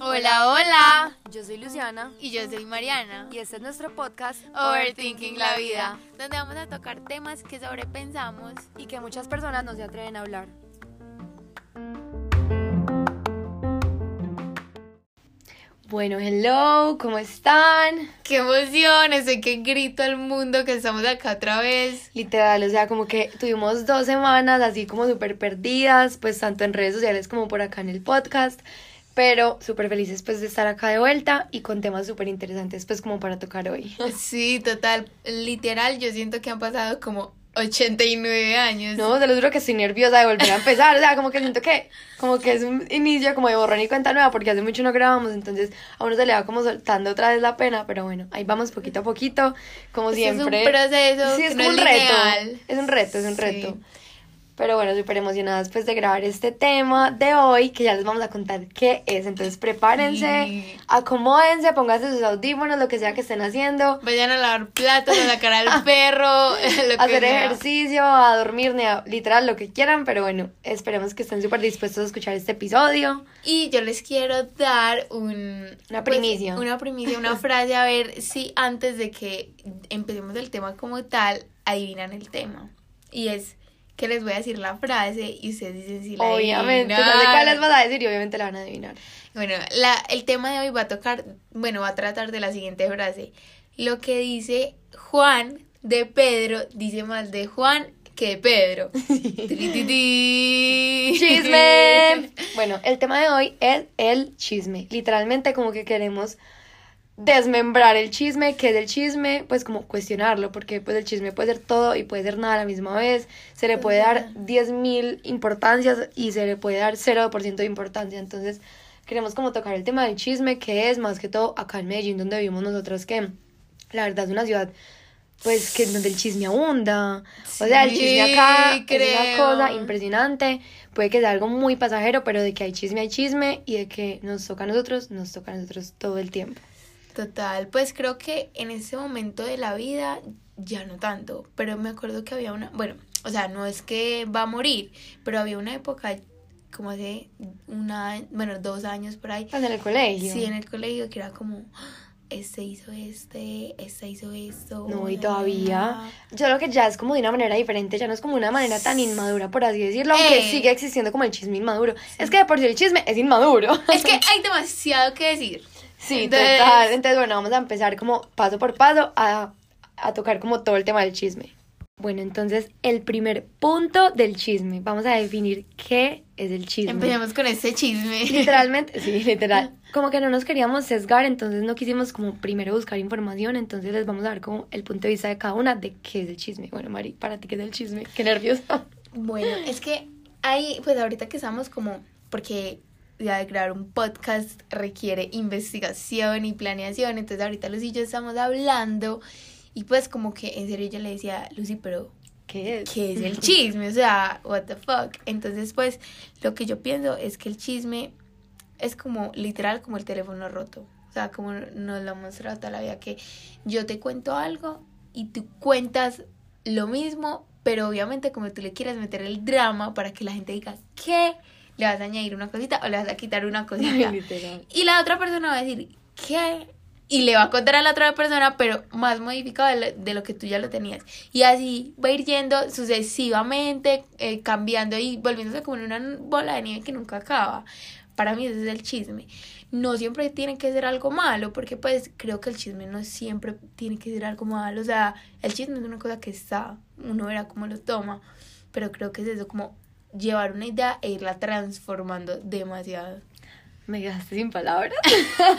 Hola, hola. Yo soy Luciana Y yo soy Mariana. y este es nuestro podcast Overthinking la vida, donde vamos a tocar temas que sobrepensamos. y que muchas personas no se atreven a hablar. Bueno, hello, ¿cómo están? ¡Qué emoción! Estoy que grito al mundo que estamos acá otra vez. Literal, o sea, como que tuvimos dos semanas así como súper perdidas, pues tanto en redes sociales como por acá en el podcast, pero súper felices pues de estar acá de vuelta y con temas súper interesantes pues como para tocar hoy. Sí, total. Literal, yo siento que han pasado como 89 años. No, te lo juro que estoy nerviosa de volver a empezar, o sea, como que siento que, como que es un inicio como de borrón y cuenta nueva, porque hace mucho no grabamos, entonces a uno se le va como soltando otra vez la pena, pero bueno, ahí vamos poquito a poquito, como Este es un siempre. proceso sí, es no un es reto, lineal. es un reto, es un Sí. reto. Pero bueno, súper emocionadas pues de grabar este tema de hoy, que ya les vamos a contar qué es, entonces prepárense, Sí. acomódense, pónganse sus audífonos, lo que sea que estén haciendo, Vayan a lavar platos, a sacar al perro, lo que hacer sea. ejercicio, a dormir, literal lo que quieran, pero bueno, esperemos que estén súper dispuestos a escuchar este episodio. Y yo les quiero dar un, Una pues, primicia. una primicia, una frase, a ver si antes de que empecemos el tema como tal, adivinan el tema. Y es que les voy a decir la frase y ustedes dicen si la Obviamente, no sé cuál les vas a decir y obviamente la van a adivinar. Bueno, la, el tema de hoy va a tocar, bueno, va a tratar de la siguiente frase. Lo que dice Juan de Pedro dice más de Juan que de Pedro. ¡Chisme! Bueno, el tema de hoy es el chisme. Literalmente como que queremos desmembrar el chisme, qué es el chisme, pues como cuestionarlo, porque pues el chisme puede ser todo y puede ser nada a la misma vez, se le puede dar 10.000 importancias y se le puede dar 0% de importancia, entonces queremos como tocar el tema del chisme, que es más que todo acá en Medellín, donde vivimos nosotros, que la verdad es una ciudad pues que donde el chisme abunda, o sea, el chisme acá es una cosa impresionante, puede que sea algo muy pasajero, pero de que hay chisme hay chisme y de que nos toca a nosotros, nos toca a nosotros todo el tiempo. Total, pues creo que en ese momento de la vida ya no tanto, pero me acuerdo que había una, bueno, o sea, no es que va a morir, pero había una época como hace una, bueno, dos años por ahí, Pues en el colegio. sí, en el colegio que era como, "Ah, este hizo este, esta hizo esto. No, y todavía. bla". Yo creo que ya es como de una manera diferente, ya no es como una manera tan inmadura, por así decirlo, aunque Eh. sigue existiendo como el chisme inmaduro. Es que de por sí el chisme es inmaduro. Es que hay demasiado que decir. Sí, Entonces- total. Entonces, bueno, vamos a empezar como paso por paso a, a tocar como todo el tema del chisme. Bueno, entonces, el primer punto del chisme. Vamos a definir qué es el chisme. Empecemos con este chisme. Literalmente, sí, literal. Como que no nos queríamos sesgar, entonces no quisimos como primero buscar información, entonces les vamos a dar como el punto de vista de cada una de qué es el chisme. Bueno, Mari, para ti qué es el chisme, qué nerviosa. Bueno, es que hay, pues ahorita que estamos como, porque ya de grabar un podcast requiere investigación y planeación, entonces ahorita Lucy y yo estamos hablando y pues como que en serio yo le decía, Lucy, pero ¿Qué es? ¿qué es el chisme? O sea, what the fuck. Entonces pues lo que yo pienso es que el chisme es como literal como el teléfono roto. O sea, como nos lo ha mostrado toda la vida, que yo te cuento algo y tú cuentas lo mismo, pero obviamente como tú le quieres meter el drama para que la gente diga que le vas a añadir una cosita o le vas a quitar una cosita. Literal. Y la otra persona va a decir, ¿qué? Y le va a contar a la otra persona, pero más modificado de lo, de lo que tú ya lo tenías. Y así va a ir yendo sucesivamente, eh, cambiando y volviéndose como en una bola de nieve que nunca acaba. Para mí ese es el chisme. No siempre tiene que ser algo malo, porque pues creo que el chisme no siempre tiene que ser algo malo. O sea, el chisme es una cosa que está, uno verá cómo lo toma, pero creo que es eso, como llevar una idea e irla transformando demasiado. Me quedaste sin palabras.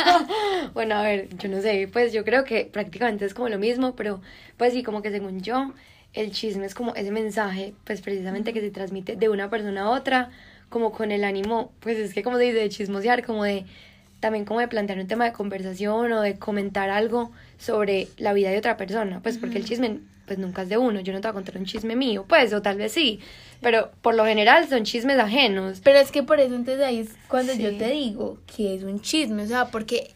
bueno, a ver, yo no sé, pues yo creo que prácticamente es como lo mismo, pero pues sí, como que según yo, el chisme es como ese mensaje, pues precisamente que se transmite de una persona a otra, como con el ánimo, pues es que como se dice, de chismosear, como de también como de plantear un tema de conversación o de comentar algo sobre la vida de otra persona, pues porque el chisme pues nunca es de uno, yo no te voy a contar un chisme mío, pues o tal vez sí, pero por lo general son chismes ajenos. Pero es que por eso entonces ahí es cuando yo Sí. te digo que es un chisme, o sea, porque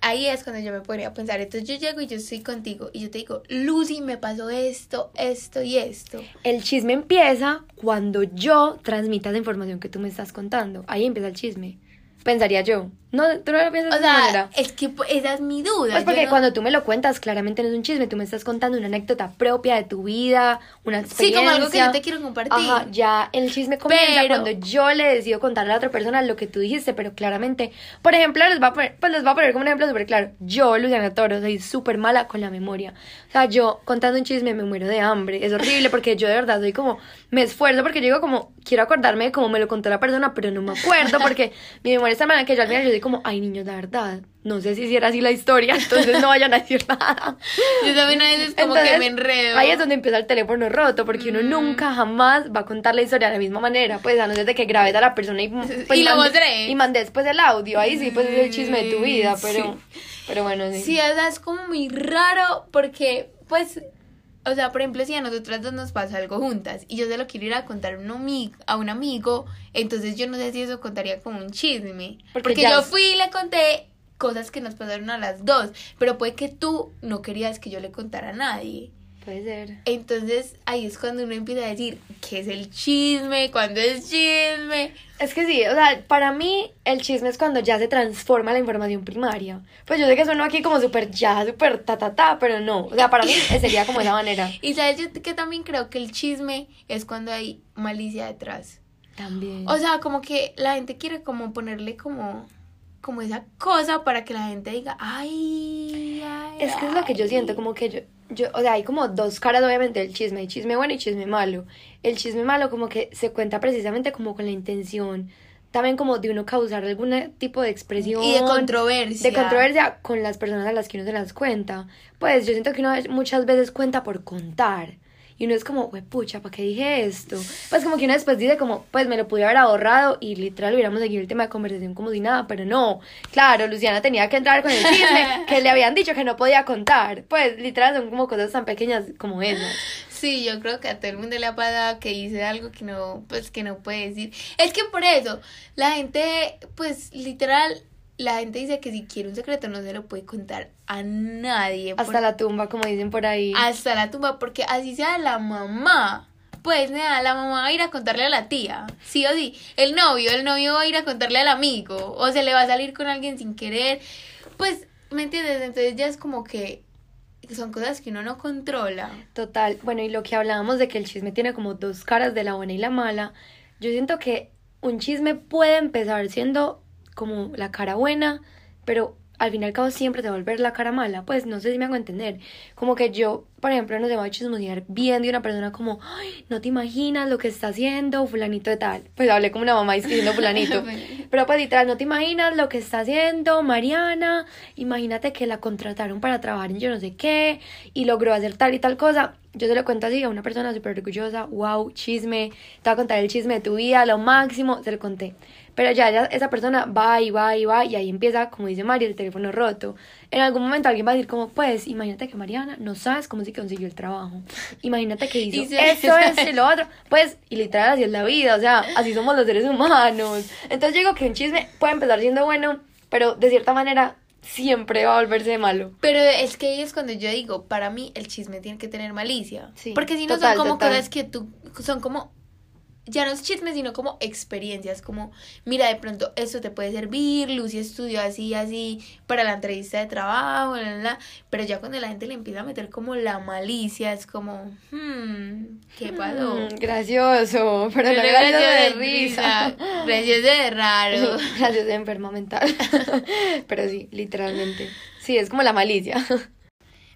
ahí es cuando yo me podría pensar. Entonces yo llego y yo estoy contigo y yo te digo, Lucy, me pasó esto, esto y esto. El chisme empieza cuando yo transmita la información que tú me estás contando. Ahí empieza el chisme. Pensaría yo. No, tú no lo piensas O de esa sea, manera. es que pues, esa es mi duda. Pues porque no- cuando tú me lo cuentas, claramente no es un chisme, tú me estás contando una anécdota propia de tu vida, una Sí, experiencia. como algo que yo te quiero compartir. Ajá, ya el chisme comienza Pero- cuando yo le decido contarle a la otra persona lo que tú dijiste, pero claramente, por ejemplo, les voy a poner, pues les voy a poner como un ejemplo súper claro. Yo, Luciana Toro, soy súper mala con la memoria. O sea, yo contando un chisme me muero de hambre. Es horrible porque yo de verdad soy como, me esfuerzo porque yo digo como, quiero acordarme de cómo me lo contó la persona, pero no me acuerdo porque mi memoria es tan mala que yo al final yo digo como, ay niños, la verdad, no sé si era así la historia, entonces no vayan a decir nada. Yo también a veces como que Entonces, me enredo. Ahí es donde empieza el teléfono roto, porque uno nunca jamás va a contar la historia de la misma manera, pues a no ser de que grabes a la persona y, pues, Y lo mande- mostré. y mandes después el audio, ahí sí, pues es el chisme de tu vida, Sí. pero, pero bueno, sí. Sí, o sea, es como muy raro porque, pues, o sea, por ejemplo, si a nosotras dos nos pasa algo juntas y yo se lo quiero ir a contar a un, a un amigo, entonces yo no sé si eso contaría como un chisme. Porque Porque, yo fui y le conté cosas que nos pasaron a las dos, pero puede que tú no querías que yo le contara a nadie. Puede ser. Entonces ahí es cuando uno empieza a decir qué es el chisme, cuándo es chisme. Es que sí, o sea, para mí el chisme es cuando ya se transforma la información primaria. Pues yo sé que sueno aquí como súper ya, súper ta ta ta, pero no. O sea, para mí sería como esa manera. Y sabes yo que también creo que el chisme es cuando hay malicia detrás. También. O sea, como que la gente quiere como ponerle como como esa cosa para que la gente diga, ay, ay. Es que es lo que yo ay". siento, como que yo, yo, o sea, hay como dos caras obviamente del chisme, hay chisme bueno y chisme malo. El chisme malo como que se cuenta precisamente como con la intención, también como de uno causar algún tipo de expresión. Y de controversia. De controversia con las personas a las que uno se las cuenta. Pues yo siento que uno muchas veces cuenta por contar. Y uno es como, "Hue pucha, ¿para qué dije esto? Pues como que uno después dice como, pues me lo pude haber ahorrado y literal hubiéramos seguido el tema de conversación como si nada, pero no. Claro, Luciana tenía que entrar con el chisme que le habían dicho que no podía contar. Pues literal son como cosas tan pequeñas como esas. Sí, yo creo que a todo el mundo le ha pasado que dice algo que no, pues que no puede decir. Es que por eso, la gente, pues literal, la gente dice que si quiere un secreto no se lo puede contar a nadie. Hasta la tumba, como dicen por ahí. hasta la tumba, porque así sea la mamá. Pues nada, la mamá va a ir a contarle a la tía, sí o sí. El novio, el novio va a ir a contarle al amigo, o se le va a salir con alguien sin querer. Pues, ¿me entiendes? Entonces ya es como que son cosas que uno no controla. Total, bueno, y lo que hablábamos de que el chisme tiene como dos caras de la buena y la mala, yo siento que un chisme puede empezar siendo como la cara buena, pero al fin y al cabo siempre te va a volver la cara mala, pues no sé si me hago entender, como que yo, por ejemplo, no se va a chismosear bien de una persona como, ay, no te imaginas lo que está haciendo fulanito de tal, pues hablé como una mamá diciendo fulanito, pero pues literal, no te imaginas lo que está haciendo Mariana, imagínate que la contrataron para trabajar en yo no sé qué y logró hacer tal y tal cosa. Yo se lo cuento así a una persona súper orgullosa, wow, chisme, te voy a contar el chisme de tu vida, lo máximo, se lo conté. Pero ya, ya esa persona va y va y va y ahí empieza, como dice Mario, el teléfono roto. En algún momento alguien va a decir como, pues, imagínate que Mariana no sabes cómo se consiguió el trabajo. Imagínate que hizo se- esto, esto y lo otro. Pues, y literal así es la vida, o sea, así somos los seres humanos. Entonces digo que un chisme puede empezar siendo bueno, pero de cierta manera siempre va a volverse malo. Pero es que ahí es cuando yo digo, para mí el chisme tiene que tener malicia. Sí, Porque si no total, son como total. cosas que tú, son como, ya no es chisme, sino como experiencias, como, mira, de pronto esto te puede servir, Lucy estudió así, así, para la entrevista de trabajo, bla, bla, bla. pero ya cuando la gente le empieza a meter como la malicia, es como, hmm, ¿qué pasó? Mm, gracioso, pero no gracioso de gracioso risa. Gracioso de raro. Gracioso de enferma mental. pero sí, literalmente. Sí, es como la malicia.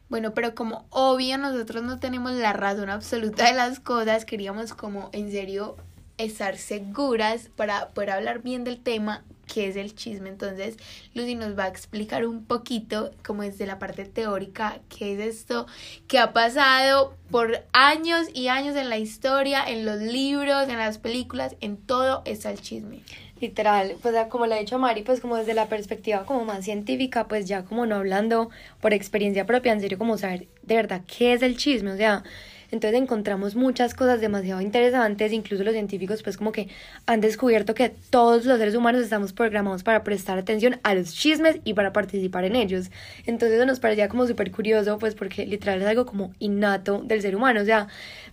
Bueno, pero como obvio nosotros no tenemos la razón absoluta de las cosas, queríamos como en serio estar seguras para poder hablar bien del tema que es el chisme. Entonces, Lucy nos va a explicar un poquito, como desde la parte teórica, qué es esto que ha pasado por años y años en la historia, en los libros, en las películas, en todo está el chisme. Literal, pues como le ha dicho Mari, pues como desde la perspectiva como más científica, pues ya como no hablando por experiencia propia, en serio como saber de verdad qué es el chisme, o sea, Entonces encontramos muchas cosas demasiado interesantes, incluso los científicos pues como que han descubierto que todos los seres humanos estamos programados para prestar atención a los chismes y para participar en ellos. Entonces eso nos parecía como súper curioso pues porque literal es algo como innato del ser humano, o sea,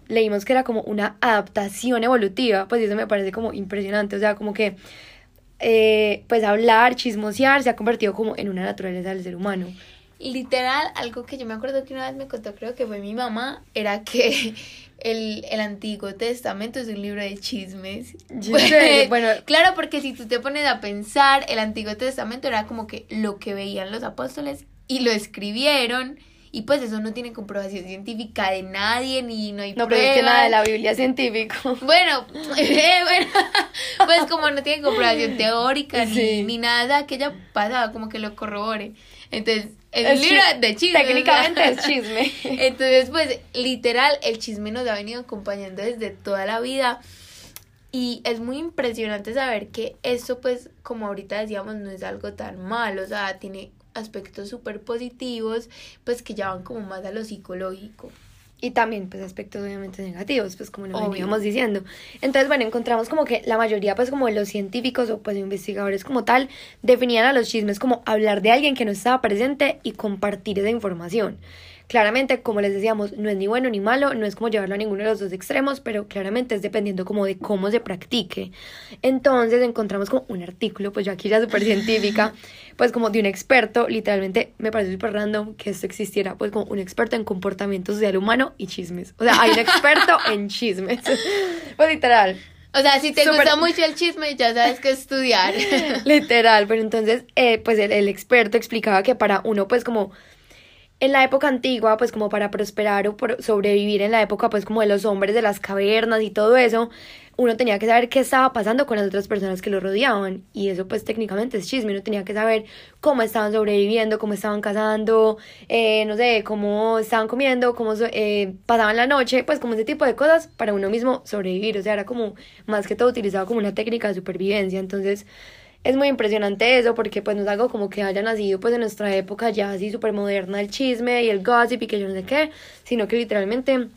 leímos que era como una adaptación evolutiva, pues eso me parece como impresionante, o sea, como que eh, pues hablar, chismosear se ha convertido como en una naturaleza del ser humano literal, algo que yo me acuerdo que una vez me contó, creo que fue mi mamá, era que el, el Antiguo Testamento es un libro de chismes. Bueno, claro, porque si tú te pones a pensar, el Antiguo Testamento era como que lo que veían los apóstoles y lo escribieron. Y pues eso no tiene comprobación científica de nadie, ni no hay No, que nada de la Biblia científico. Bueno, eh, bueno, pues como no tiene comprobación teórica ni, ni nada que haya pasado, como que lo corrobore. Entonces, es un libro de chisme. Técnicamente es chisme. Entonces, pues, literal, el chisme nos ha venido acompañando desde toda la vida. Y es muy impresionante saber que esto, pues, como ahorita decíamos, no es algo tan malo. O sea, tiene aspectos súper positivos, pues, que ya van como más a lo psicológico y también pues aspectos obviamente negativos, pues como lo veníamos diciendo. Entonces, bueno, encontramos como que la mayoría pues como los científicos o pues investigadores como tal definían a los chismes como hablar de alguien que no estaba presente y compartir esa información. Claramente, como les decíamos, no es ni bueno ni malo, no es como llevarlo a ninguno de los dos extremos, pero claramente es dependiendo como de cómo se practique. Entonces encontramos como un artículo, pues yo aquí ya súper científica, pues como de un experto, literalmente me parece súper random que esto existiera, pues como un experto en comportamiento social humano y chismes. O sea, hay un experto en chismes. Pues literal. O sea, si te gusta mucho el chisme, ya sabes qué estudiar. Literal, pero entonces, eh, pues el, el, experto explicaba que para uno, pues como en la época antigua, pues como para prosperar o por sobrevivir en la época, pues como de los hombres de las cavernas y todo eso, uno tenía que saber qué estaba pasando con las otras personas que lo rodeaban. Y eso pues técnicamente es chisme, uno tenía que saber cómo estaban sobreviviendo, cómo estaban cazando, eh, no sé, cómo estaban comiendo, cómo eh, pasaban la noche, pues como ese tipo de cosas para uno mismo sobrevivir. O sea, era como más que todo utilizado como una técnica de supervivencia. Entonces es muy impresionante eso porque pues no es algo como que haya nacido pues en nuestra época ya así súper moderna el chisme y el gossip y que yo no sé qué, sino que literalmente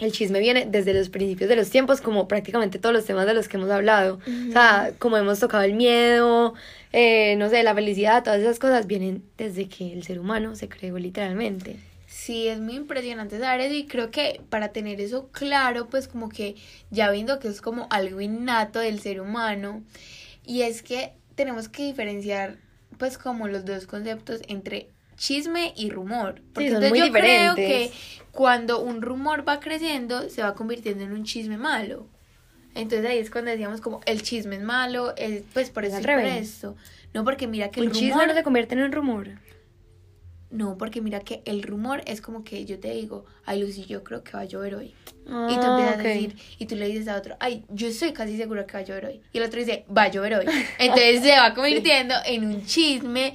el chisme viene desde los principios de los tiempos, como prácticamente todos los temas de los que hemos hablado. O sea, como hemos tocado el miedo, eh, no sé, la felicidad, todas esas cosas vienen desde que el ser humano se creó literalmente. Sí, es muy impresionante saber eso y creo que para tener eso claro, pues como que ya viendo que es como algo innato del ser humano, y es que tenemos que diferenciar pues como los dos conceptos entre chisme y rumor. Porque entonces yo creo que cuando un rumor va creciendo se va convirtiendo en un chisme malo. Entonces ahí es cuando decíamos como el chisme es malo, pues por eso es esto. No, porque mira que el rumor... chisme no se convierte en un rumor. No, porque mira que el rumor es como que yo te digo, ay Lucy, yo creo que va a llover hoy. y tú empiezas a decir, y tú le dices a otro, ay, yo estoy casi segura que va a llover hoy. Y el otro dice, va a llover hoy. Entonces se va convirtiendo en un chisme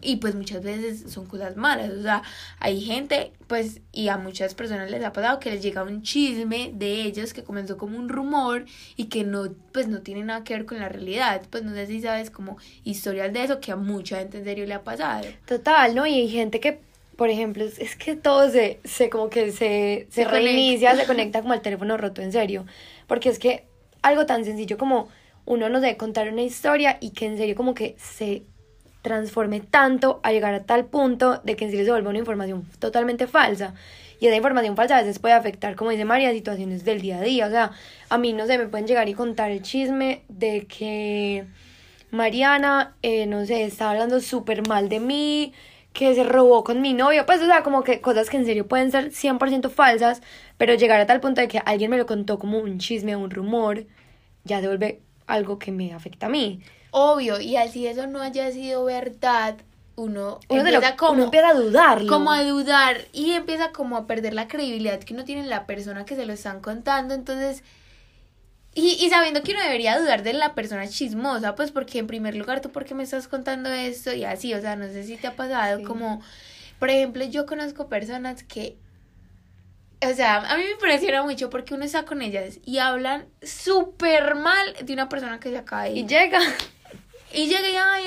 y pues muchas veces son cosas malas, o sea, hay gente, pues, y a muchas personas les ha pasado que les llega un chisme de ellos que comenzó como un rumor y que no, pues, no tiene nada que ver con la realidad, pues, no sé si sabes como historias de eso que a mucha gente en serio le ha pasado. Total, ¿no? Y hay gente que, por ejemplo, es que todo se, se como que se, se, se reinicia, se conecta como al teléfono roto, en serio, porque es que algo tan sencillo como uno nos debe contar una historia y que en serio como que se transforme tanto a llegar a tal punto de que en sí se vuelva una información totalmente falsa. Y esa información falsa a veces puede afectar, como dice María, situaciones del día a día. O sea, a mí no sé, me pueden llegar y contar el chisme de que Mariana, eh, no sé, está hablando súper mal de mí, que se robó con mi novio. Pues, o sea, como que cosas que en serio pueden ser 100% falsas, pero llegar a tal punto de que alguien me lo contó como un chisme, un rumor, ya se vuelve algo que me afecta a mí. Obvio, y así eso no haya sido verdad, uno, empieza como empieza a dudarlo. Como a dudar y empieza como a perder la credibilidad que uno tiene en la persona que se lo están contando, entonces y, y sabiendo que uno debería dudar de la persona chismosa, pues porque en primer lugar tú por qué me estás contando esto y así, o sea, no sé si te ha pasado como por ejemplo, yo conozco personas que o sea, a mí me impresiona mucho porque uno está con ellas y hablan súper mal de una persona que se acaba de Y llega. Y llega y, ay,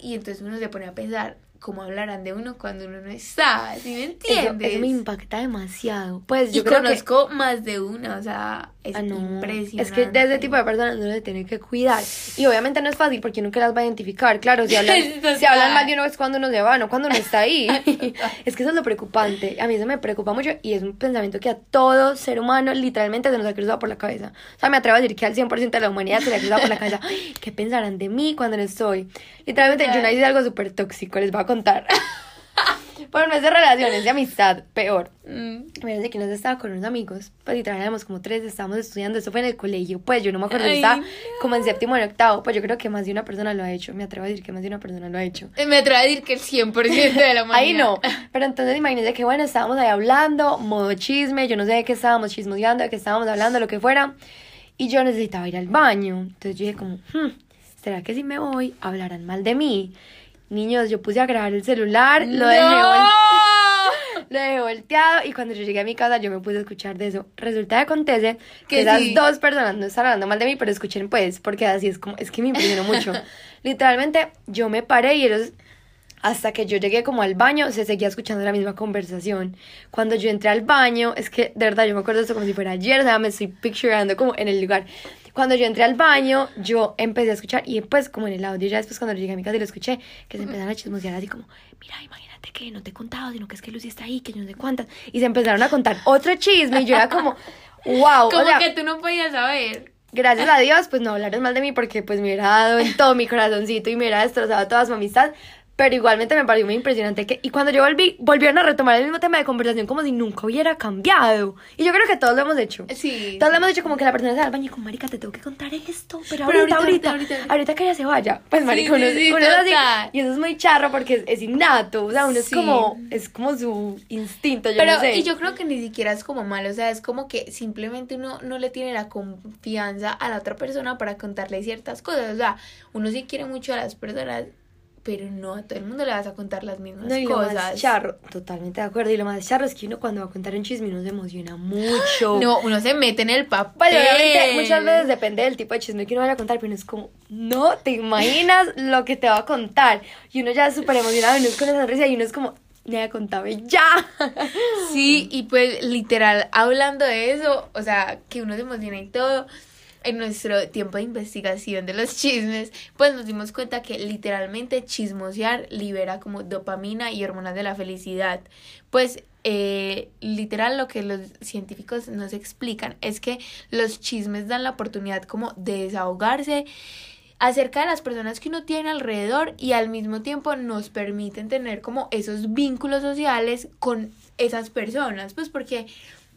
y entonces uno se pone a pensar, cómo hablarán de uno cuando uno no está, ¿sí me Eso, entiendes? eso me impacta demasiado. Pues y yo que conozco más de una, o sea, es Ah, no. impresionante. Es que de ese tipo de personas uno se tiene que cuidar. Y obviamente no es fácil porque que las va a identificar. Claro, si hablan, si hablan mal de uno es cuando uno se va, no cuando uno está ahí. es que eso es lo preocupante. A mí eso me preocupa mucho y es un pensamiento que a todo ser humano literalmente se nos ha cruzado por la cabeza. O sea, me atrevo a decir que al 100% de la humanidad se le ha cruzado por la cabeza. "Ay, ¿Qué pensarán de mí cuando no estoy? Literalmente yo no hice algo súper tóxico, les voy a contar. Bueno, no es de relaciones, de amistad, peor. Mm. Fíjense que nos estaba con unos amigos, pues literal éramos como tres, estábamos estudiando, eso fue en el colegio, pues yo no me acuerdo, Ay, estaba no. como en séptimo o en octavo, pues yo creo que más de una persona lo ha hecho, me atrevo a decir que más de una persona lo ha hecho. Me atrevo a decir que el 100% de la humanidad. Ahí no, pero entonces imagínense que bueno, estábamos ahí hablando, modo chisme, yo no sé de qué estábamos chismoseando, de qué estábamos hablando, lo que fuera, y yo necesitaba ir al baño, entonces yo dije como, "Hmm, ¿será que si me voy hablarán mal de mí? Niños, yo puse a grabar el celular, lo dejé vol- ¡No! lo dejé volteado y cuando yo llegué a mi casa yo me puse a escuchar de eso. Resulta que acontece que esas sí. dos personas no están hablando mal de mí, pero escuchen pues, porque así es como, es que me impresionó mucho. Literalmente yo me paré y ellos, hasta que yo llegué como al baño, se seguía escuchando la misma conversación. Cuando yo entré al baño, es que de verdad yo me acuerdo esto como si fuera ayer, o sea, me estoy pictureando como en el lugar. Cuando yo entré al baño, yo empecé a escuchar y pues como en el audio, ya después cuando llegué a mi casa y lo escuché, que se empezaron a chismosear así como, mira, imagínate que no te he contado, sino que es que Lucy está ahí, que yo no sé cuántas. Y se empezaron a contar otro chisme y yo era como, wow. Como o sea, que tú no podías saber. gracias a Dios, pues no hablaron mal de mí porque pues me hubiera dado en todo mi corazoncito y me hubiera destrozado toda su amistad. Pero igualmente me pareció muy impresionante que, y cuando yo volví, volvieron a retomar el mismo tema de conversación como si nunca hubiera cambiado. Y yo creo que todos lo hemos hecho. Sí. Todos lo hemos dicho como que la persona se va al baño y como, marica, te tengo que contar esto, pero, Pero ahorita, ahorita, ahorita, ahorita, ahorita, ahorita. que ella se vaya. Pues, Sí, marica, uno, sí, sí, uno es así, total. y eso es muy charro porque es, es innato, o sea, uno es Sí. como, es como su instinto, yo Pero, no sé. y yo creo que ni siquiera es como malo, o sea, es como que simplemente uno no le tiene la confianza a la otra persona para contarle ciertas cosas, o sea, uno sí quiere mucho a las personas, pero no a todo el mundo le vas a contar las mismas No, y lo cosas. más charro, totalmente de acuerdo. Y lo más charro es que uno cuando va a contar un chisme uno se emociona mucho. No, uno se mete en el papel. Obviamente muchas veces depende del tipo de chisme que uno vaya a contar, pero uno es como, no te imaginas lo que te va a contar. Y uno ya es súper emocionado, uno es con esa sonrisa y uno es como, me contame ya. Sí, y pues literal, hablando de eso, o sea, que uno se emociona y todo, en nuestro tiempo de investigación de los chismes, pues nos dimos cuenta que literalmente chismosear libera como dopamina y hormonas de la felicidad. Pues eh, literal lo que los científicos nos explican es que los chismes dan la oportunidad como de desahogarse acerca de las personas que uno tiene alrededor y al mismo tiempo nos permiten tener como esos vínculos sociales con esas personas, pues porque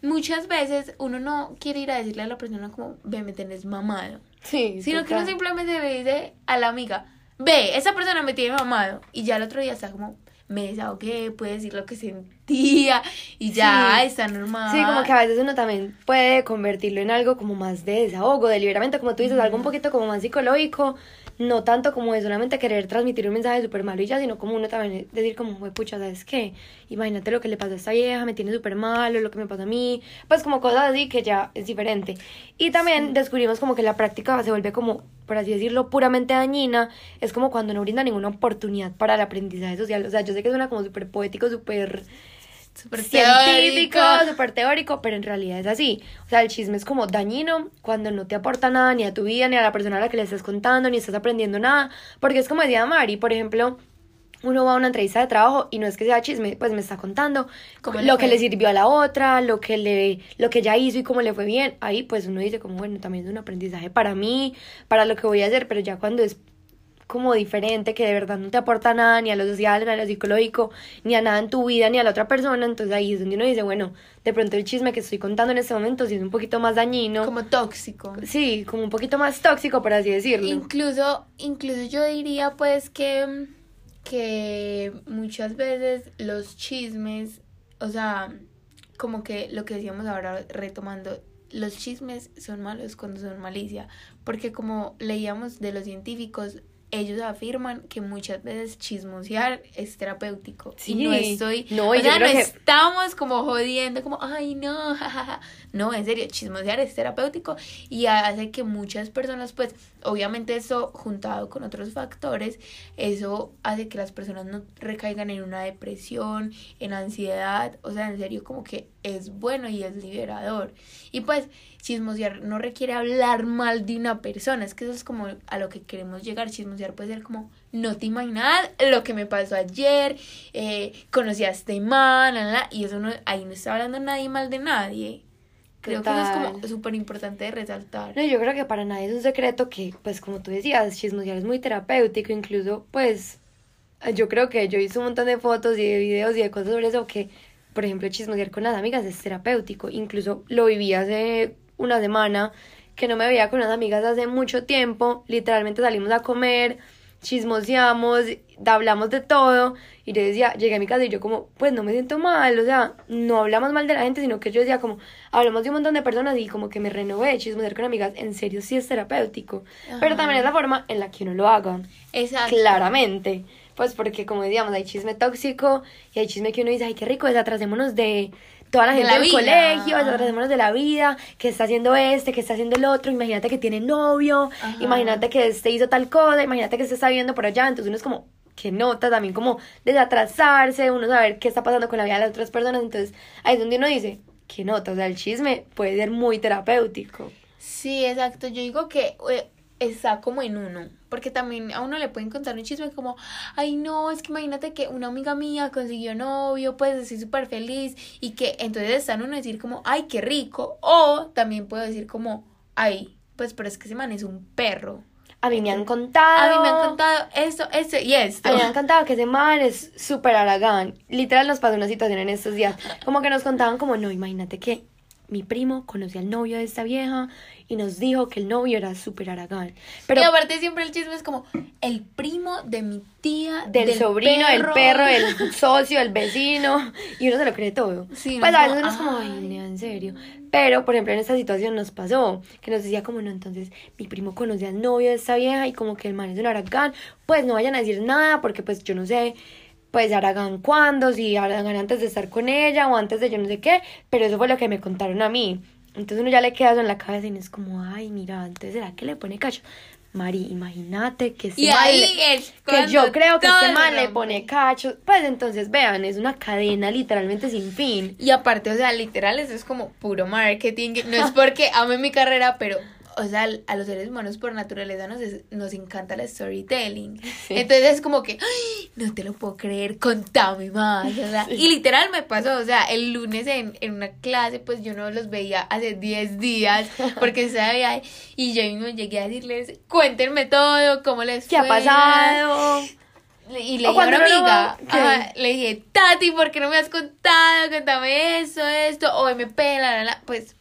muchas veces uno no quiere ir a decirle a la persona como, ve, me tenés mamado, Sí, sino que uno simplemente le dice a la amiga, ve, esa persona me tiene mamado y ya el otro día está como, me desahogué, puede decir lo que sentía y ya Sí. está normal. Sí, como que a veces uno también puede convertirlo en algo como más de desahogo, deliberamente, como tú dices, algo un poquito como más psicológico, no tanto como de solamente querer transmitir un mensaje súper malo y ya, sino como uno también decir como, "Jue pucha, ¿sabes qué? Imagínate lo que le pasó a esta vieja, me tiene súper mal, o lo que me pasó a mí, pues como cosas así que ya es diferente. Y también descubrimos como que la práctica se vuelve como, por así decirlo, puramente dañina, es como cuando no brinda ninguna oportunidad para el aprendizaje social, o sea, yo sé que suena como súper poético, súper Súper científico, súper teórico, pero en realidad es así. O sea, el chisme es como dañino cuando no te aporta nada ni a tu vida, ni a la persona a la que le estás contando, ni estás aprendiendo nada. Porque es como decía Mari, por ejemplo, uno va a una entrevista de trabajo y no es que sea chisme, pues me está contando ¿Cómo lo que le sirvió a la otra, lo que le, lo que ella hizo y cómo le fue bien. Ahí pues uno dice como, bueno, también es un aprendizaje para mí, para lo que voy a hacer, pero ya cuando es como diferente, que de verdad no te aporta nada, ni a lo social, ni a lo psicológico, ni a nada en tu vida, ni a la otra persona, entonces ahí es donde uno dice, bueno, de pronto el chisme que estoy contando en este momento sí es un poquito más dañino. Como tóxico. Sí, como un poquito más tóxico, por así decirlo. Incluso, incluso yo diría pues que, que muchas veces los chismes, o sea, como que lo que decíamos ahora retomando, los chismes son malos cuando son malicia, porque como leíamos de los científicos, ellos afirman que muchas veces chismosear es terapéutico. Sí. Y no estoy. No, o yo sea, no que- estamos como jodiendo, como, ay, no, jajaja. No, en serio, chismosear es terapéutico y hace que muchas personas, pues, obviamente eso juntado con otros factores, eso hace que las personas no recaigan en una depresión, en ansiedad. O sea, en serio, como que es bueno y es liberador. Y pues, chismosear no requiere hablar mal de una persona, es que eso es como a lo que queremos llegar. Chismosear puede ser como, no te imaginas lo que me pasó ayer, eh, conocí a este man, la, la, la", y eso no, ahí no está hablando nadie mal de nadie. Creo que eso es como súper importante resaltar. No, yo creo que para nadie es un secreto que, pues como tú decías, chismosear es muy terapéutico, incluso, pues, yo creo que yo hice un montón de fotos y de videos y de cosas sobre eso que, por ejemplo, chismosear con las amigas es terapéutico, incluso lo viví hace una semana, que no me veía con unas amigas hace mucho tiempo, literalmente salimos a comer, chismoseamos, hablamos de todo, y yo decía, llegué a mi casa y yo como, pues no me siento mal, o sea, no hablamos mal de la gente, sino que yo decía como, hablamos de un montón de personas y como que me renové, chismosear con amigas, en serio sí es terapéutico, pero también es la forma en la que uno lo haga, Exacto. claramente, pues porque como decíamos, hay chisme tóxico y hay chisme que uno dice, ay, qué rico, desatrasémonos de toda la De gente la del vida. colegio, desatrasémonos de la vida, que está haciendo este, que está haciendo el otro, imagínate que tiene novio, Ajá. imagínate que este hizo tal cosa, imagínate que este está viendo por allá, entonces uno es como, que nota también como desatrasarse, uno saber qué está pasando con la vida de las otras personas, entonces ahí es donde uno dice, que nota, o sea, el chisme puede ser muy terapéutico. Sí, exacto. Yo digo que eh, está como en uno. Porque también a uno le pueden contar un chisme como, ay no, es que imagínate que una amiga mía consiguió novio, pues estoy súper feliz. Y que entonces está en uno decir como, ay, qué rico. O también puedo decir como, ay, pues pero es que ese man es un perro. A mí me han contado. A mí me han contado esto, esto y esto. A mí me han contado que ese man es súper aragán. Literal nos pasó una situación en estos días. Como que nos contaban como, no, imagínate que mi primo conocía al novio de esta vieja y nos dijo que el novio era súper aragán. Pero y aparte siempre el chisme es como, el primo de mi tía, del, sobrino, del perro, del socio, del vecino, y uno se lo cree todo. Sí, pues no, a veces uno es como, ay, nea, en serio. Pero, por ejemplo, en esta situación nos pasó, que nos decía como, no, entonces, mi primo conocía al novio de esta vieja y como que el man es un aragán, pues no vayan a decir nada porque pues yo no sé, pues Aragán cuándo, si Aragán antes de estar con ella o antes de yo no sé qué, pero eso fue lo que me contaron a mí. Entonces uno ya le queda eso en la cabeza y no es como, ay, mira, entonces será que le pone cacho. Mari, imagínate que este es que yo creo que este man le pone cacho. Pues entonces vean, es una cadena literalmente sin fin. Y aparte, o sea, literal, eso es como puro marketing. No es porque ame mi carrera, pero, o sea, a los seres humanos por naturaleza nos, es- nos encanta el storytelling. Entonces es como que, "Ay, no te lo puedo creer, contame más. o sea, Y literal me pasó, o sea, el lunes en, en una clase, pues yo no los veía hace 10 días porque estaba de. Y yo mismo llegué a decirles, cuéntenme todo, cómo les ¿Qué ha fue". pasado? Y le dije a una amiga, le dije, Tati, ¿por qué no me has contado? Cuéntame eso, esto, o MP, la, la, la. Pues,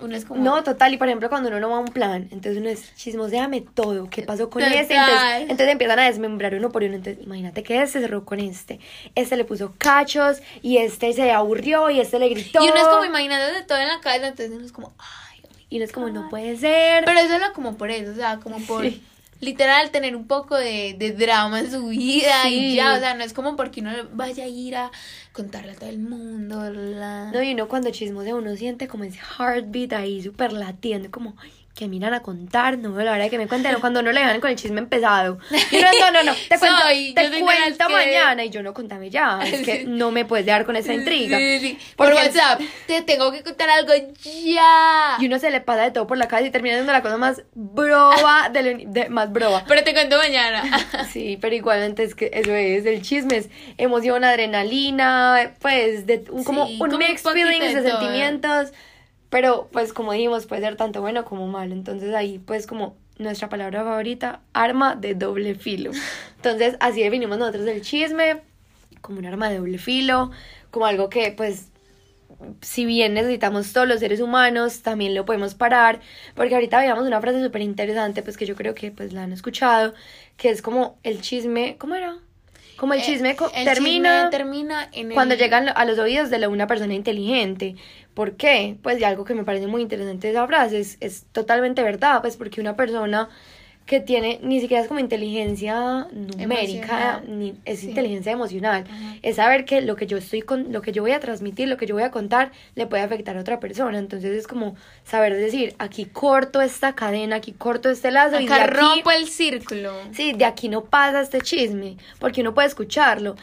uno es como. No, total, y por ejemplo cuando uno no va a un plan, entonces uno es chismoseame todo, qué pasó con Total. este, entonces, entonces empiezan a desmembrar uno por uno, entonces imagínate que este cerró con este, este le puso cachos, y este se aburrió, y este le gritó, Y uno es como imaginando de todo en la cabeza, entonces uno es como, ay. y uno es como, no puede ser, Pero eso era como por eso, o sea, como por. Sí. Literal, tener un poco de, de drama en su vida Sí. y ya, o sea, no es como porque uno vaya a ir a contarle a todo el mundo. La... No, y uno cuando chismosea uno siente como ese heartbeat ahí súper latiendo, como "Ay, que miran a contar, no la de que me cuenten, cuando no le dejan con el chisme empezado. No, no, no, te cuento, Soy, te de cuento que- mañana, y yo no, contame ya, es que no me puedes dejar con esa intriga. Sí, sí, Por WhatsApp, te tengo que contar algo ya. Y uno se le pasa de todo por la cabeza y termina siendo la cosa más broba, del uni- de, más broba. Pero te cuento mañana. Sí, pero igualmente es que eso es, el chisme es emoción, adrenalina, pues de un, como un como mix feelings de de todo. Pero pues como dijimos, puede ser tanto bueno como malo, entonces ahí pues como nuestra palabra favorita, arma de doble filo. Entonces así definimos nosotros el chisme, como un arma de doble filo, como algo que pues si bien necesitamos todos los seres humanos, también lo podemos parar, porque ahorita veíamos una frase súper interesante, pues que yo creo que pues la han escuchado, que es como el chisme, ¿cómo era? Como el chisme co- Eh, El termina chisme termina en cuando el- llegan a los oídos de la- una persona inteligente. ¿Por qué? Pues de algo que me parece muy interesante de esa frase, es, es totalmente verdad, pues porque una persona que tiene, ni siquiera es como inteligencia numérica, Emocional. ni es Sí. inteligencia emocional. Ajá. Es saber que lo que yo estoy con, lo que yo voy a transmitir, lo que yo voy a contar, le puede afectar a otra persona. Entonces es como saber decir, aquí corto esta cadena, aquí corto este lazo y de Acá aquí, rompo el círculo. sí, de aquí no pasa este chisme, porque uno puede escucharlo.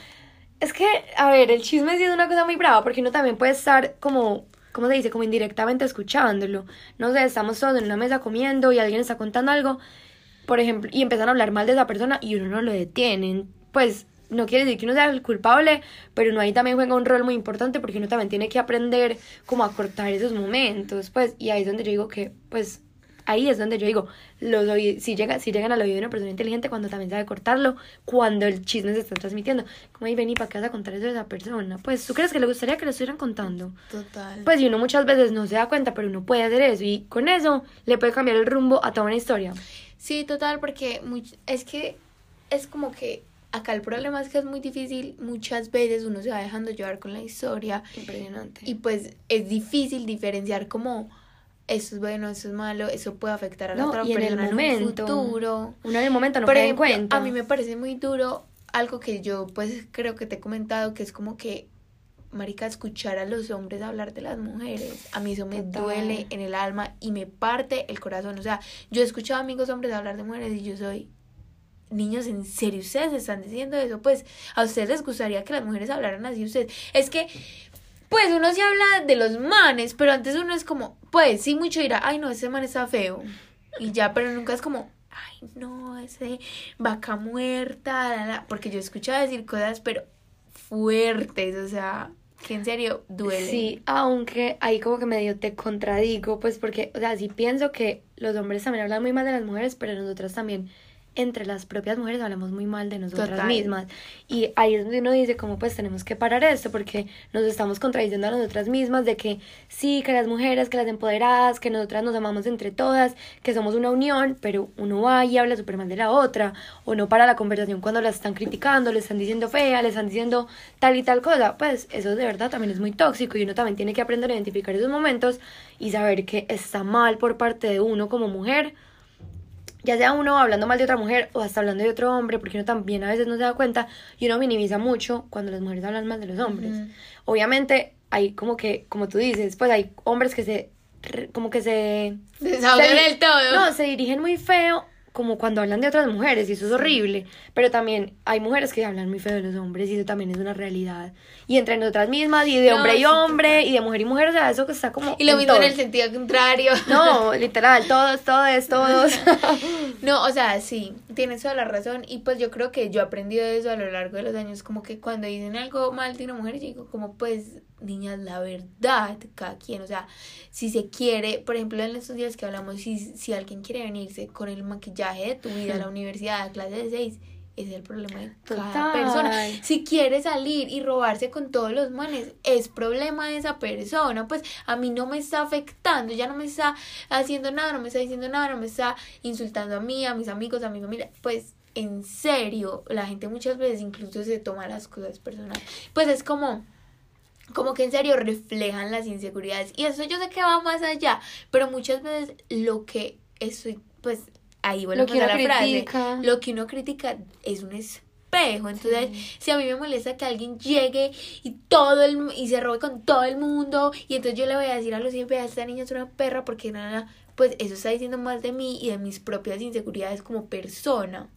Es que, a ver, el chisme sí es una cosa muy brava, porque uno también puede estar como, ¿cómo se dice? Como indirectamente escuchándolo. No sé, estamos todos en una mesa comiendo y alguien está contando algo, por ejemplo, y empiezan a hablar mal de esa persona y uno no lo detienen. Pues no quiere decir que uno sea el culpable, pero uno ahí también juega un rol muy importante porque uno también tiene que aprender como a cortar esos momentos, pues, y ahí es donde yo digo que, pues, ahí es donde yo digo, los si, llega, si llegan al oído de una persona inteligente cuando también sabe cortarlo, cuando el chisme se está transmitiendo. Como, ahí ven y para qué vas a contar eso de esa persona. Pues, ¿tú crees que le gustaría que lo estuvieran contando? Total. Pues, y uno muchas veces no se da cuenta, pero uno puede hacer eso y con eso le puede cambiar el rumbo a toda una historia. Sí, total, porque es que es como que acá el problema es que es muy difícil, muchas veces uno se va dejando llevar con la historia Impresionante. y pues es difícil diferenciar como esto es bueno, esto es malo, eso puede afectar a la No, otra y en el en, momento, un futuro. Uno en el momento no Por ejemplo, cuenta. a mí me parece muy duro algo que yo pues creo que te he comentado que es como que marica escuchar a los hombres hablar de las mujeres a mí eso me Total. duele en el alma y me parte el corazón o sea yo he escuchado amigos hombres hablar de mujeres y yo soy niños en serio ustedes están diciendo eso pues a ustedes les gustaría que las mujeres hablaran así ustedes es que pues uno sí habla de los manes pero antes uno es como pues sí mucho dirá ay no ese man está feo y ya pero nunca es como ay no ese vaca muerta la, la", porque yo he escuchado decir cosas pero fuertes o sea que en serio duele Sí, aunque ahí como que medio te contradigo, pues porque, o sea, sí pienso que los hombres también hablan muy mal de las mujeres, pero nosotras también, entre las propias mujeres, hablamos muy mal de nosotras Total. mismas. Y ahí es donde uno dice, como pues tenemos que parar esto, porque nos estamos contradiciendo a nosotras mismas de que sí, que las mujeres, que las empoderadas, que nosotras nos amamos entre todas, que somos una unión, pero uno va y habla súper mal de la otra, o no para la conversación cuando la están criticando, le están diciendo fea, le están diciendo tal y tal cosa, pues eso de verdad también es muy tóxico y uno también tiene que aprender a identificar esos momentos y saber que está mal por parte de uno como mujer, ya sea uno hablando mal de otra mujer o hasta hablando de otro hombre, porque uno también a veces no se da cuenta y uno minimiza mucho cuando las mujeres hablan mal de los hombres. Obviamente hay como que, como tú dices, pues hay hombres que se, como que se... Desahogan del todo. No, se dirigen muy feo como cuando hablan de otras mujeres y eso es horrible, pero también hay mujeres que hablan muy feo de los hombres y eso también es una realidad. Y entre nosotras mismas y de No, hombre y hombre y de mujer y mujer, o sea, eso que está como... y lo en mismo en el sentido contrario No, literal, todos, todos, todos. No, o sea, sí, tienes toda la razón. Y pues yo creo que yo he aprendido eso a lo largo de los años. Como que cuando dicen algo mal de una mujer, yo digo, como pues, niñas, la verdad, cada quien. O sea, si se quiere, por ejemplo, en estos días que hablamos, si, si alguien quiere venirse con el maquillaje de tu vida a la universidad, a clase de seis, ese es el problema de cada Total. persona. Si quiere salir y robarse con todos los manes, es problema de esa persona. Pues a mí no me está afectando, ya no me está haciendo nada, no me está diciendo nada, no me está insultando a mí, a mis amigos, a mi familia. Pues en serio, la gente muchas veces incluso se toma las cosas personales. Pues es como como que en serio reflejan las inseguridades y eso yo sé que va más allá, pero muchas veces lo que estoy pues ahí que a la frase, critica. lo que uno critica es un espejo, entonces si a mí me molesta que alguien llegue y todo el y se robe con todo el mundo y entonces yo le voy a decir a los hijos, vea, esta niña es una perra porque nada, pues eso está diciendo más de mí y de mis propias inseguridades como persona.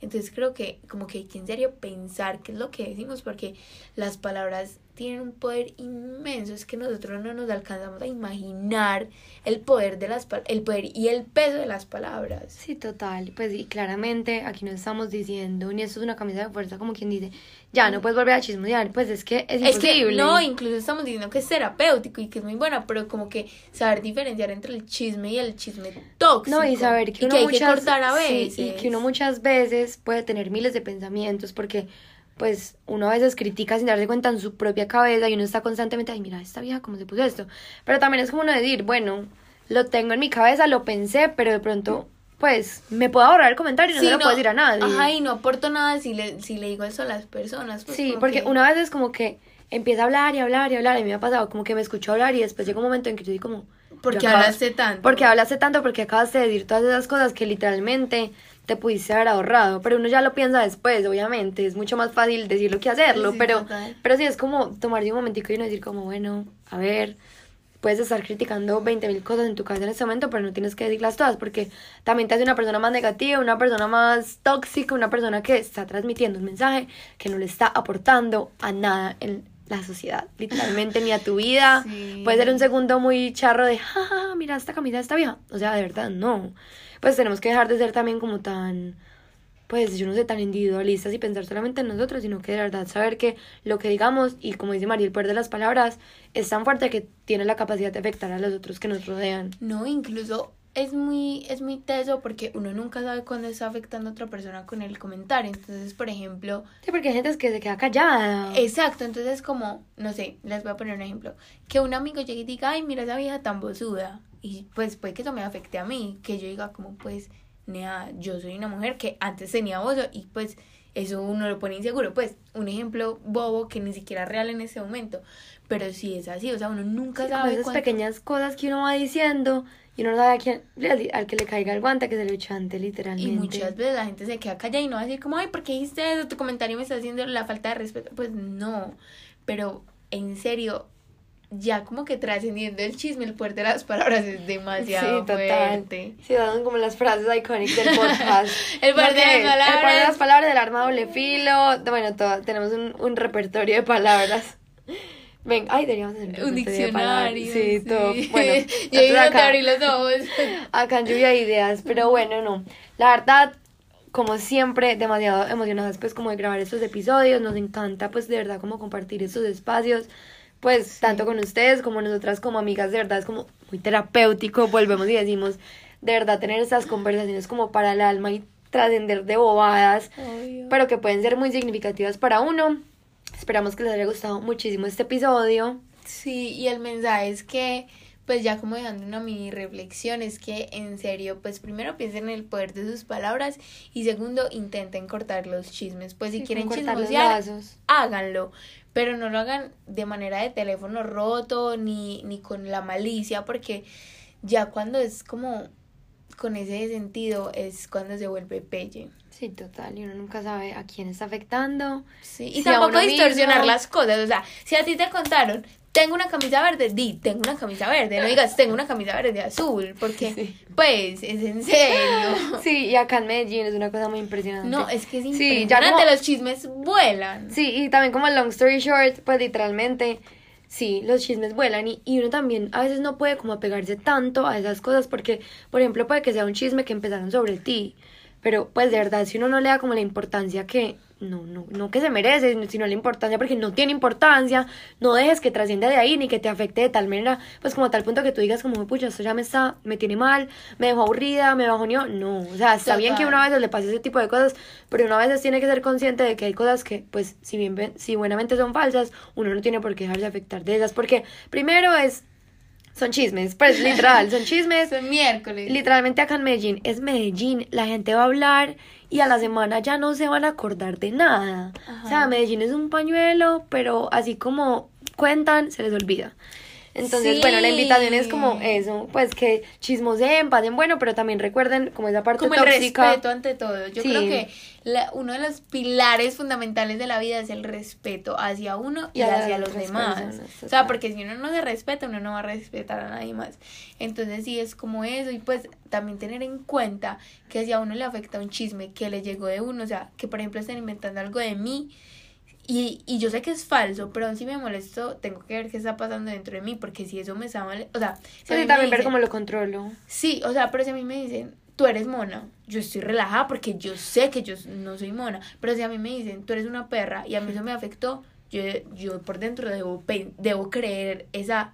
Entonces creo que como que hay que en serio pensar qué es lo que decimos porque las palabras tienen un poder inmenso, es que nosotros no nos alcanzamos a imaginar el poder de las pal- el poder y el peso de las palabras. Sí, total. Pues y claramente aquí no estamos diciendo, ni esto es una camisa de fuerza como quien dice, ya no puedes volver a chismosear. Pues es que es Es que imposible. no, incluso estamos diciendo que es terapéutico y que es muy buena, pero como que saber diferenciar entre el chisme y el chisme tóxico. No, y saber que y uno hay muchas que cortar a sí, veces. y que uno muchas veces puede tener miles de pensamientos porque pues uno a veces critica sin darse cuenta en su propia cabeza y uno está constantemente, ay, mira, esta vieja cómo se puso esto. Pero también es como uno decir, bueno, lo tengo en mi cabeza, lo pensé, pero de pronto pues me puedo ahorrar el comentario y no se lo puedo decir a nadie. Ajá, y no aporto nada si le, si le digo eso a las personas. pues, Sí, porque que- una vez es como que empieza a hablar y hablar y hablar, y a mí me ha pasado como que me escucho hablar y después llega un momento en que yo digo como, Porque yo acabo- hablaste tanto. Porque hablaste tanto, porque acabas de decir todas esas cosas que literalmente te pudiste haber ahorrado. Pero uno ya lo piensa después, obviamente. Es mucho más fácil decirlo que hacerlo. Sí, pero, total. pero sí, es como tomarse un momentico y uno decir como, bueno, a ver, puedes estar criticando 20 mil cosas en tu cabeza en este momento, pero no tienes que decirlas todas, porque también te hace una persona más negativa, una persona más tóxica, una persona que está transmitiendo un mensaje que no le está aportando a nada en la sociedad, literalmente ni a tu vida. Sí. Puede ser un segundo muy charro de, jaja, mira esta camisa de esta vieja. O sea, de verdad, no. Pues tenemos que dejar de ser también como tan pues yo no sé, tan individualistas y pensar solamente en nosotros, sino que de verdad saber que lo que digamos, y como dice María, el poder de las palabras es tan fuerte que tiene la capacidad de afectar a los otros que nos rodean. No, incluso es muy, es muy teso porque uno nunca sabe cuándo está afectando a otra persona con el comentario. Entonces, por ejemplo, Sí, porque hay gente que se queda callada. exacto, entonces como, no sé, les voy a poner un ejemplo. Que un amigo llegue y diga, ay, mira esa vieja tan bozuda. Y pues puede que eso me afecte a mí. Que yo diga como, pues, nea, yo soy una mujer que antes tenía bozo y pues eso uno lo pone inseguro. Pues, un ejemplo bobo que ni siquiera es real en ese momento. Pero sí es así, o sea, uno nunca Como sabe esas cuándo- pequeñas cosas que uno va diciendo y uno no sabe a quién, al que le caiga el guante que se le chante literalmente. Y muchas veces la gente se queda callada y no va a decir como, ay, ¿por qué dijiste eso? Tu comentario me está haciendo la falta de respeto. Pues no, pero en serio, ya como que trascendiendo el chisme, el poder de las palabras es demasiado Sí, total. fuerte. Sí, son como las frases icónicas del podcast. El poder de las palabras. El poder de las palabras, del arma doble filo. Bueno, todo, tenemos un, un repertorio de palabras. Ven, ay, deberíamos hacer Un de diccionario. Sí, todo. Bueno, te abrí los ojos. acá en lluvia de ideas. Pero bueno, no. La verdad, como siempre, demasiado emocionadas pues como de grabar estos episodios. Nos encanta pues de verdad como compartir estos espacios. Pues tanto con ustedes como nosotras como amigas, de verdad es como muy terapéutico. Volvemos y decimos, de verdad tener estas conversaciones como para el alma y trascender de bobadas, pero que pueden ser muy significativas para uno. Esperamos que les haya gustado muchísimo este episodio. Sí, y el mensaje es que, pues ya como dejando una mini reflexión, es que en serio, pues primero piensen en el poder de sus palabras y segundo, intenten cortar los chismes. Pues si Sí, quieren como cortar los chismosear, lazos. háganlo, pero no lo hagan de manera de teléfono roto ni, ni con la malicia, porque ya cuando es como con ese sentido es cuando se vuelve pelle. Sí, total, y uno nunca sabe a quién está afectando. Sí, y Sí, a tampoco distorsionar mismo. las cosas. O sea, si a ti te contaron, tengo una camisa verde, di, tengo una camisa verde. No digas, tengo una camisa verde azul, porque, Sí. pues, es en serio. Sí, y acá en Medellín es una cosa muy impresionante. No, es que es Sí, impresionante, ya como- los chismes vuelan. Sí, y también como long story short, pues literalmente, sí, los chismes vuelan y, y uno también a veces no puede como apegarse tanto a esas cosas porque, por ejemplo, puede que sea un chisme que empezaron sobre ti, pero pues de verdad, si uno no le da como la importancia que, no, no, no que se merece, sino la importancia porque no tiene importancia, no dejes que trascienda de ahí ni que te afecte de tal manera, pues como a tal punto que tú digas como, pucha, esto ya me está, me tiene mal, me dejó aburrida, me bajoneó, no, o sea, está bien que Total. uno a veces le pase ese tipo de cosas, pero uno a veces tiene que ser consciente de que hay cosas que, pues, si bien si buenamente son falsas, uno no tiene por qué dejarse afectar de ellas, porque primero es, son chismes, pues literal, son chismes. Es miércoles. Literalmente acá en Medellín es Medellín, la gente va a hablar y a la semana ya no se van a acordar de nada. O sea. Medellín es un pañuelo, pero así como cuentan, se les olvida. Entonces, Sí. bueno, la invitación es como eso, pues que chismoseen, pasen bueno, pero también recuerden como esa parte como el tóxica. respeto ante todo. Yo Sí. creo que la- uno de los pilares fundamentales de la vida es el respeto hacia uno y, Y hacia los demás. personas, o sea, porque si uno no se respeta, uno no va a respetar a nadie más. Entonces sí es como eso y pues también tener en cuenta que si a uno le afecta un chisme que le llegó de uno, o sea, que por ejemplo estén inventando algo de mí. Y, y yo sé que es falso, pero aún si me molesto, tengo que ver qué está pasando dentro de mí, porque si eso me está mal, o sea, si a mí me también ver dicen- cómo lo controlo. Sí, o sea, pero si a mí me dicen, tú eres mona, yo estoy relajada porque yo sé que yo no soy mona. Pero si a mí me dicen, tú eres una perra y a mí eso me afectó, yo, yo por dentro debo, debo creer esa,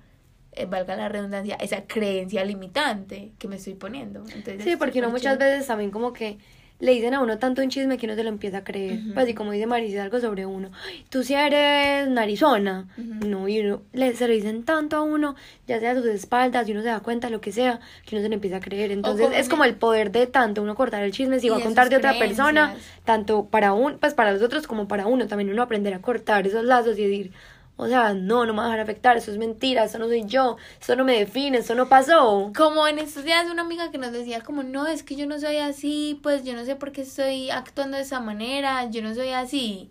eh, valga la redundancia, esa creencia limitante que me estoy poniendo. Entonces, Sí, porque uno muchas veces también como que le dicen a uno tanto un chisme que uno se lo empieza a creer. Ujú. Pues y como dice Marisa algo sobre uno, "Ay, tú sí eres narizona. No, y uno le, se lo dicen tanto a uno, ya sea a sus espaldas, y uno se da cuenta, lo que sea, que uno se le empieza a creer. Entonces como es como el poder de tanto uno cortar el chisme, si va a contar de otra persona, tanto para un, pues para los otros como para uno, también uno aprender a cortar esos lazos y decir, O sea, no, no me va a dejar afectar, eso es mentira, eso no soy yo, eso no me define, eso no pasó. Como en estos días una amiga que nos decía como, no, es que yo no soy así, pues yo no sé por qué estoy actuando de esa manera, yo no soy así.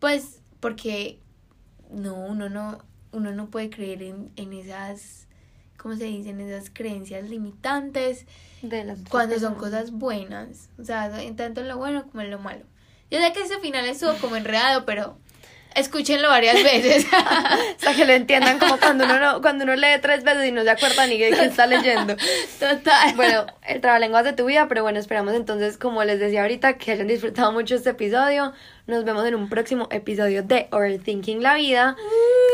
Pues porque no, uno no, uno no puede creer en, en esas, ¿cómo se dicen? Esas creencias limitantes De las cuando son cosas buenas. O sea, tanto en lo bueno como en lo malo. Yo sé que ese final estuvo como enredado, pero escúchenlo varias veces. Hasta que lo entiendan como cuando uno, no- cuando uno lee tres veces y no se acuerda ni de qué está leyendo. Total. Bueno, el trabalenguas de tu vida, pero bueno, esperamos entonces, como les decía ahorita, que hayan disfrutado mucho este episodio. Nos vemos en un próximo episodio de Overthinking la Vida.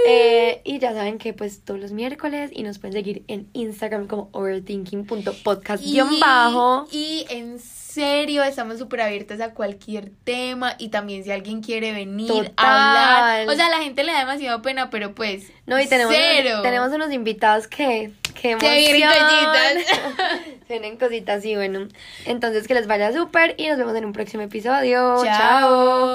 Eh, y ya saben que pues todos los miércoles y nos pueden seguir en Instagram como overthinking.podcast-bajo. Y en serio, estamos súper abiertas a cualquier tema. Y también si alguien quiere venir Total. a hablar. O sea, a la gente le da demasiado pena, pero pues. No, y tenemos, cero. unos, tenemos unos invitados que... Que Que vienen emoción. cositas. Vienen cositas, sí, bueno. Entonces que les vaya súper y nos vemos en un próximo episodio. Chao.